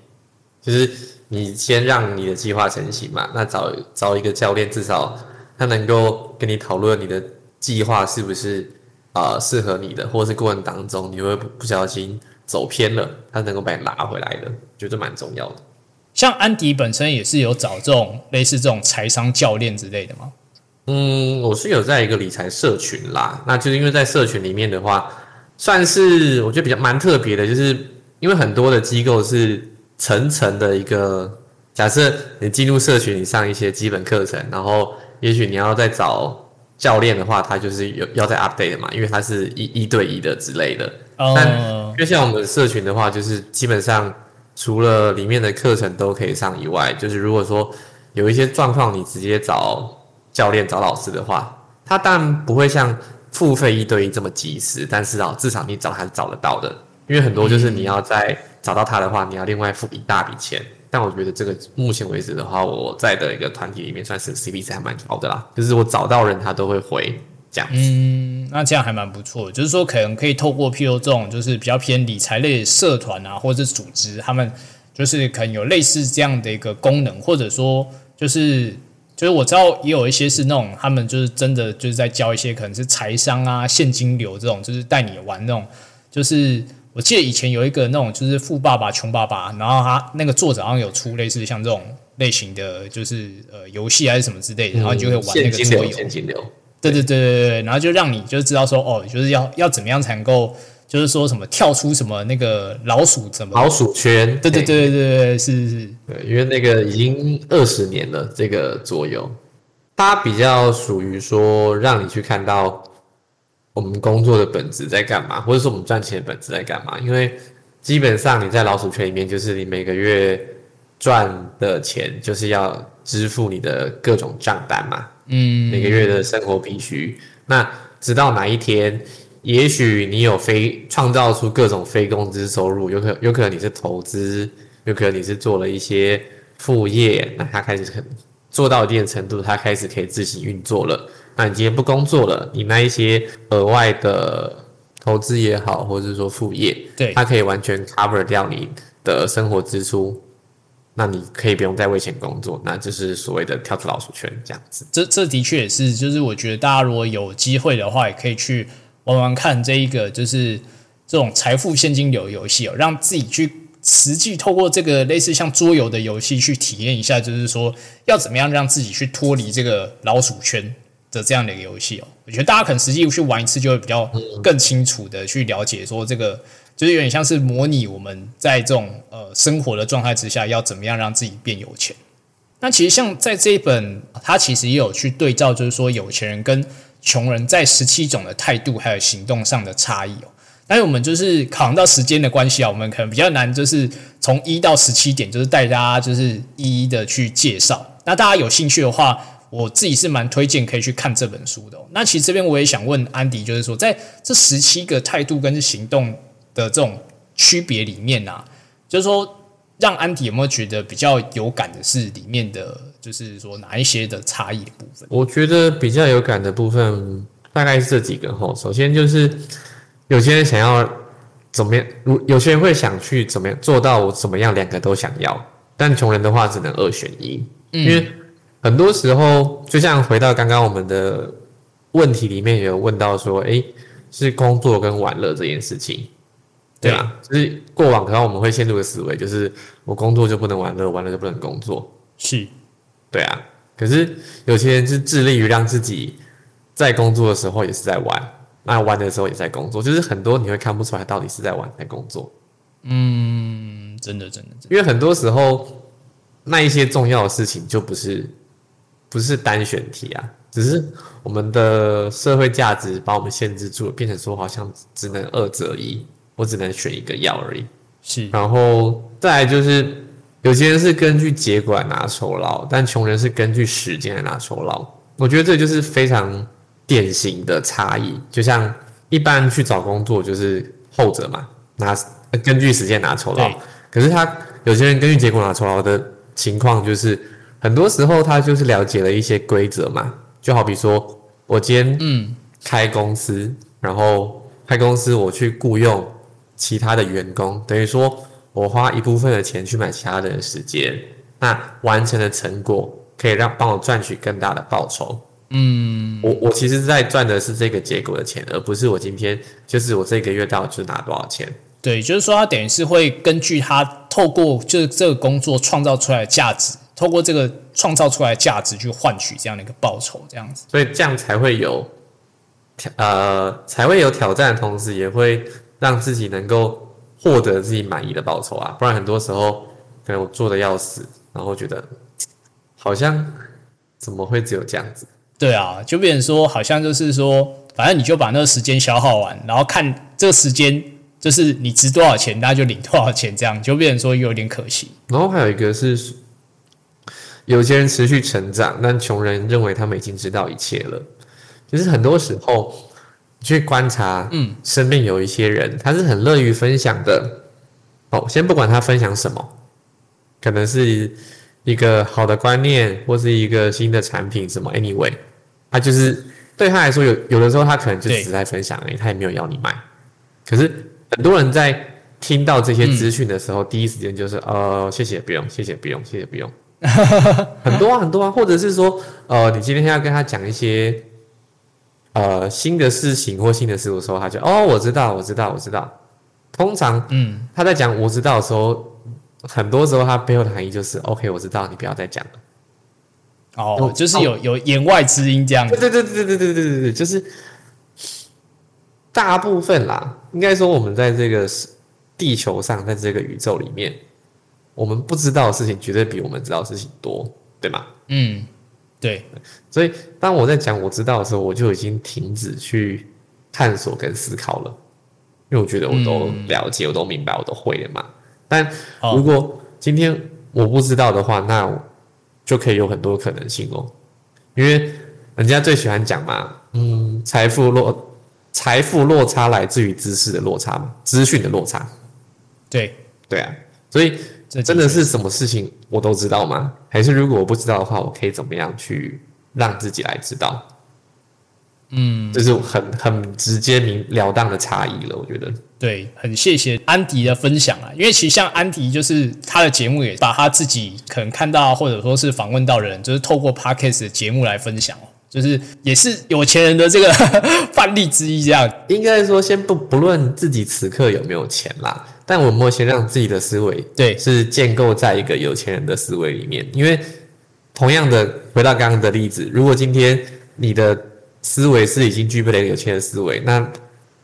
就是你先让你的计划成型嘛，那找找一个教练，至少他能够跟你讨论你的计划是不是啊适合你的，或是过程当中你会不小心。走偏了，他能够把你拉回来的，觉得蛮重要的。像安迪本身也是有找这种类似这种财商教练之类的吗？嗯，我是有在一个理财社群啦，那就是因为在社群里面的话，算是我觉得比较蛮特别的，就是因为很多的机构是层层的一个，假设你进入社群，你上一些基本课程，然后也许你要再找教练的话，他就是有要在 update 嘛，因为他是一一对一的之类的。但就像我们社群的话，就是基本上除了里面的课程都可以上以外，就是如果说有一些状况，你直接找教练、找老师的话，他当然不会像付费一对一这么及时，但是啊，至少你找他是找得到的。因为很多就是你要在找到他的话，你要另外付一大笔钱。但我觉得这个目前为止的话，我在的一个团体里面算是 CP 值还蛮高的啦，就是我找到人他都会回。这样，嗯，那这样还蛮不错。就是说，可能可以透过譬如这种，就是比较偏理财类社团啊，或者是组织，他们就是可能有类似这样的一个功能，或者说，就是就是我知道也有一些是那种，他们就是真的就是在教一些可能是财商啊、现金流这种，就是带你玩那种。就是我记得以前有一个那种，就是富爸爸穷爸爸，然后他那个作者好像有出类似像这种类型的，就是呃游戏还是什么之类的，然后你就会玩那个桌游。现金流。对对对对对，然后就让你就知道说哦，就是要要怎么样才能够，就是说什么跳出什么那个老鼠怎么老鼠圈？对对对对对对，是是是，对，因为那个已经二十年了，这个左右，它比较属于说让你去看到我们工作的本质在干嘛，或者说我们赚钱的本质在干嘛。因为基本上你在老鼠圈里面，就是你每个月赚的钱就是要支付你的各种账单嘛。嗯，每个月的生活必须。那直到哪一天，也许你有非创造出各种非工资收入，有可有可能你是投资，有可能你是做了一些副业，那他开始可做到一定程度，他开始可以自行运作了。那你今天不工作了，你那一些额外的投资也好，或者是说副业，对，它可以完全 cover 掉你的生活支出。那你可以不用再为钱工作，那就是所谓的跳出老鼠圈这样子。这这的确也是，就是我觉得大家如果有机会的话，也可以去玩玩看这一个，就是这种财富现金流游戏哦，让自己去实际透过这个类似像桌游的游戏去体验一下，就是说要怎么样让自己去脱离这个老鼠圈的这样的一个游戏哦。我觉得大家可能实际去玩一次，就会比较更清楚的去了解说这个。就是有点像是模拟我们在这种呃生活的状态之下，要怎么样让自己变有钱。那其实像在这一本，它其实也有去对照，就是说有钱人跟穷人在十七种的态度还有行动上的差异哦。但是我们就是考量到时间的关系啊，我们可能比较难，就是从一到十七点，就是带大家就是一一的去介绍。那大家有兴趣的话，我自己是蛮推荐可以去看这本书的。那其实这边我也想问安迪，就是说在这十七个态度跟行动。的这种区别里面啊，就是说，让安迪有没有觉得比较有感的是里面的，就是说哪一些的差异的部分？我觉得比较有感的部分大概是这几个哈。首先就是有些人想要怎么样，如有些人会想去怎么样做到怎么样，两个都想要。但穷人的话只能二选一，因为很多时候，就像回到刚刚我们的问题里面，有问到说，诶，是工作跟玩乐这件事情，对吧？就是过往可能我们会陷入的思维，就是我工作就不能玩乐，玩乐就不能工作，是，对啊。可是有些人是致力于让自己在工作的时候也是在玩，那玩的时候也在工作，就是很多你会看不出来到底是在玩在工作。嗯，真的真的，因为很多时候那一些重要的事情就不是不是单选题啊，只是我们的社会价值把我们限制住了，变成说好像只能二择一，我只能选一个要而已。是，然后再来就是有些人是根据结果来拿酬劳，但穷人是根据时间来拿酬劳。我觉得这就是非常典型的差异。就像一般去找工作就是后者嘛，拿。根据时间拿酬劳，可是他有些人根据结果拿酬劳的情况，就是很多时候他就是了解了一些规则嘛，就好比说我今天嗯开公司，然后开公司我去雇佣其他的员工，等于说我花一部分的钱去买其他的时间，那完成的成果可以让帮我赚取更大的报酬。嗯，我我其实在赚的是这个结果的钱，而不是我今天就是我这个月到就拿多少钱。对，就是说，他等于是会根据他透过就是这个工作创造出来的价值，透过这个创造出来的价值去换取这样的一个报酬，这样子。所以这样才会有挑呃，才会有挑战的同时，也会让自己能够获得自己满意的报酬啊。不然很多时候可能我做的要死，然后觉得好像怎么会只有这样子？对啊，就变成说，好像就是说，反正你就把那个时间消耗完，然后看这个时间。就是你值多少钱，大家就领多少钱，这样就变成说有点可惜。然后还有一个是，有些人持续成长，但穷人认为他们已经知道一切了。就是很多时候去观察，嗯，身边有一些人，他是很乐于分享的。哦，先不管他分享什么，可能是一个好的观念，或是一个新的产品，什么？Anyway，他就是对他来说，有有的时候他可能就只是在分享而已，他也没有要你买。可是。很多人在听到这些资讯的时候，第一时间就是呃，谢谢，不用，谢谢，不用，谢谢，不用。很多啊，很多啊，或者是说，呃，你今天要跟他讲一些呃新的事情或新的事物的时候，他就哦，我知道，我知道，我知道。通常，嗯，他在讲我知道的时候，很多时候他背后的含义就是 OK，我知道，你不要再讲了。哦，就是有有言外之音这样。对对对对对对对对对，就是。大部分啦，应该说我们在这个地球上，在这个宇宙里面，我们不知道的事情绝对比我们知道的事情多，对吗？嗯，对。所以当我在讲我知道的时候，我就已经停止去探索跟思考了，因为我觉得我都了解，我都明白，我都会了嘛。但如果今天我不知道的话，那就可以有很多可能性哦。因为人家最喜欢讲嘛，嗯，财富落。财富落差来自于知识的落差嘛？资讯的落差，对对啊，所以这真的是什么事情我都知道吗？还是如果我不知道的话，我可以怎么样去让自己来知道？嗯，这是很很直接明了当的差异了，我觉得。对，很谢谢安迪的分享啊，因为其实像安迪，就是他的节目也把他自己可能看到或者说是访问到的人，就是透过 podcast 的节目来分享哦。就是也是有钱人的这个 范例之一，这样应该说，先不不论自己此刻有没有钱啦，但我们先让自己的思维对是建构在一个有钱人的思维里面。因为同样的，回到刚刚的例子，如果今天你的思维是已经具备了一个有钱的思维，那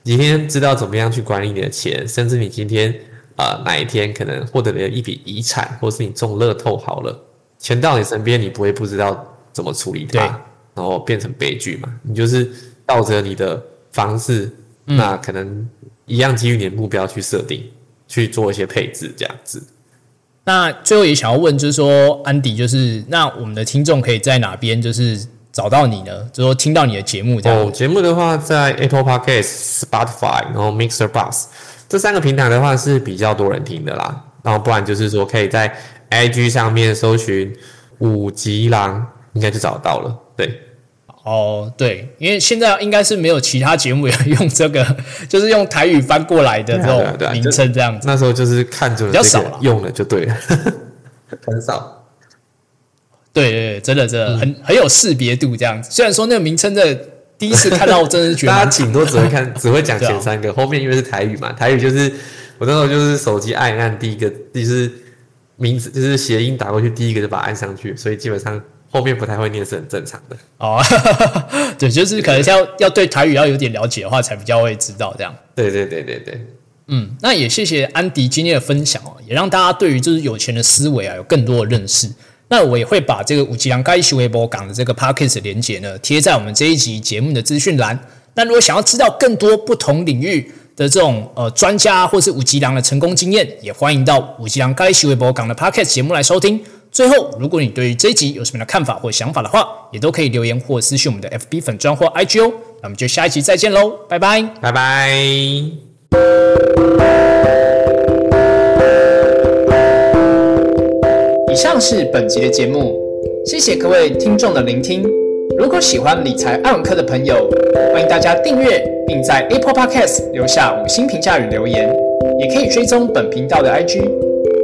你今天知道怎么样去管理你的钱，甚至你今天啊哪一天可能获得了一笔遗产，或是你中乐透好了，钱到你身边，你不会不知道怎么处理它。然后变成悲剧嘛？你就是照着你的方式，那可能一样基于你的目标去设定，去做一些配置这样子。那最后也想要问，就是说，安迪，就是那我们的听众可以在哪边就是找到你呢？就说听到你的节目这样。哦，节目的话，在 Apple Podcast、Spotify，然后 Mixer、Bus 这三个平台的话是比较多人听的啦。然后不然就是说，可以在 IG 上面搜寻五吉郎，应该就找到了。对。哦，对，因为现在应该是没有其他节目用这个，就是用台语翻过来的这种名称这样子。那时候就是看着比较少了，用了就对了。很少。对对对，真的真的很很有识别度这样子。虽然说那个名称的第一次看到，我真的是觉得 大家蛮顶多只会看，只会讲前三个，后面因为是台语嘛，台语就是我那时候就是手机按一按，第一个就是名字就是谐音打过去，第一个就把它按上去，所以基本上后面不太会念是很正常的。哦，对，就是可能要要对台语要有点了解的话，才比较会知道这样。对对对对对，嗯，那也谢谢安迪今天的分享哦，也让大家对于就是有钱的思维啊有更多的认识。那我也会把这个五吉良该西微博港的这个 podcast 连接呢贴在我们这一集节目的资讯栏。那如果想要知道更多不同领域的这种呃专家或是五吉良的成功经验，也欢迎到五吉良该西微博港的 podcast 节目来收听。最后，如果你对于这一集有什么的看法或想法的话，也都可以留言或私讯我们的 FB 粉专或 IG 哦。那我们就下一集再见喽，拜拜。拜拜。以上是本集的节目，谢谢各位听众的聆听。如果喜欢理财爱文科的朋友，欢迎大家订阅，并在 Apple Podcast 留下五星评价与留言，也可以追踪本频道的 IG，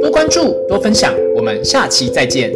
多关注，多分享。我们下期再见。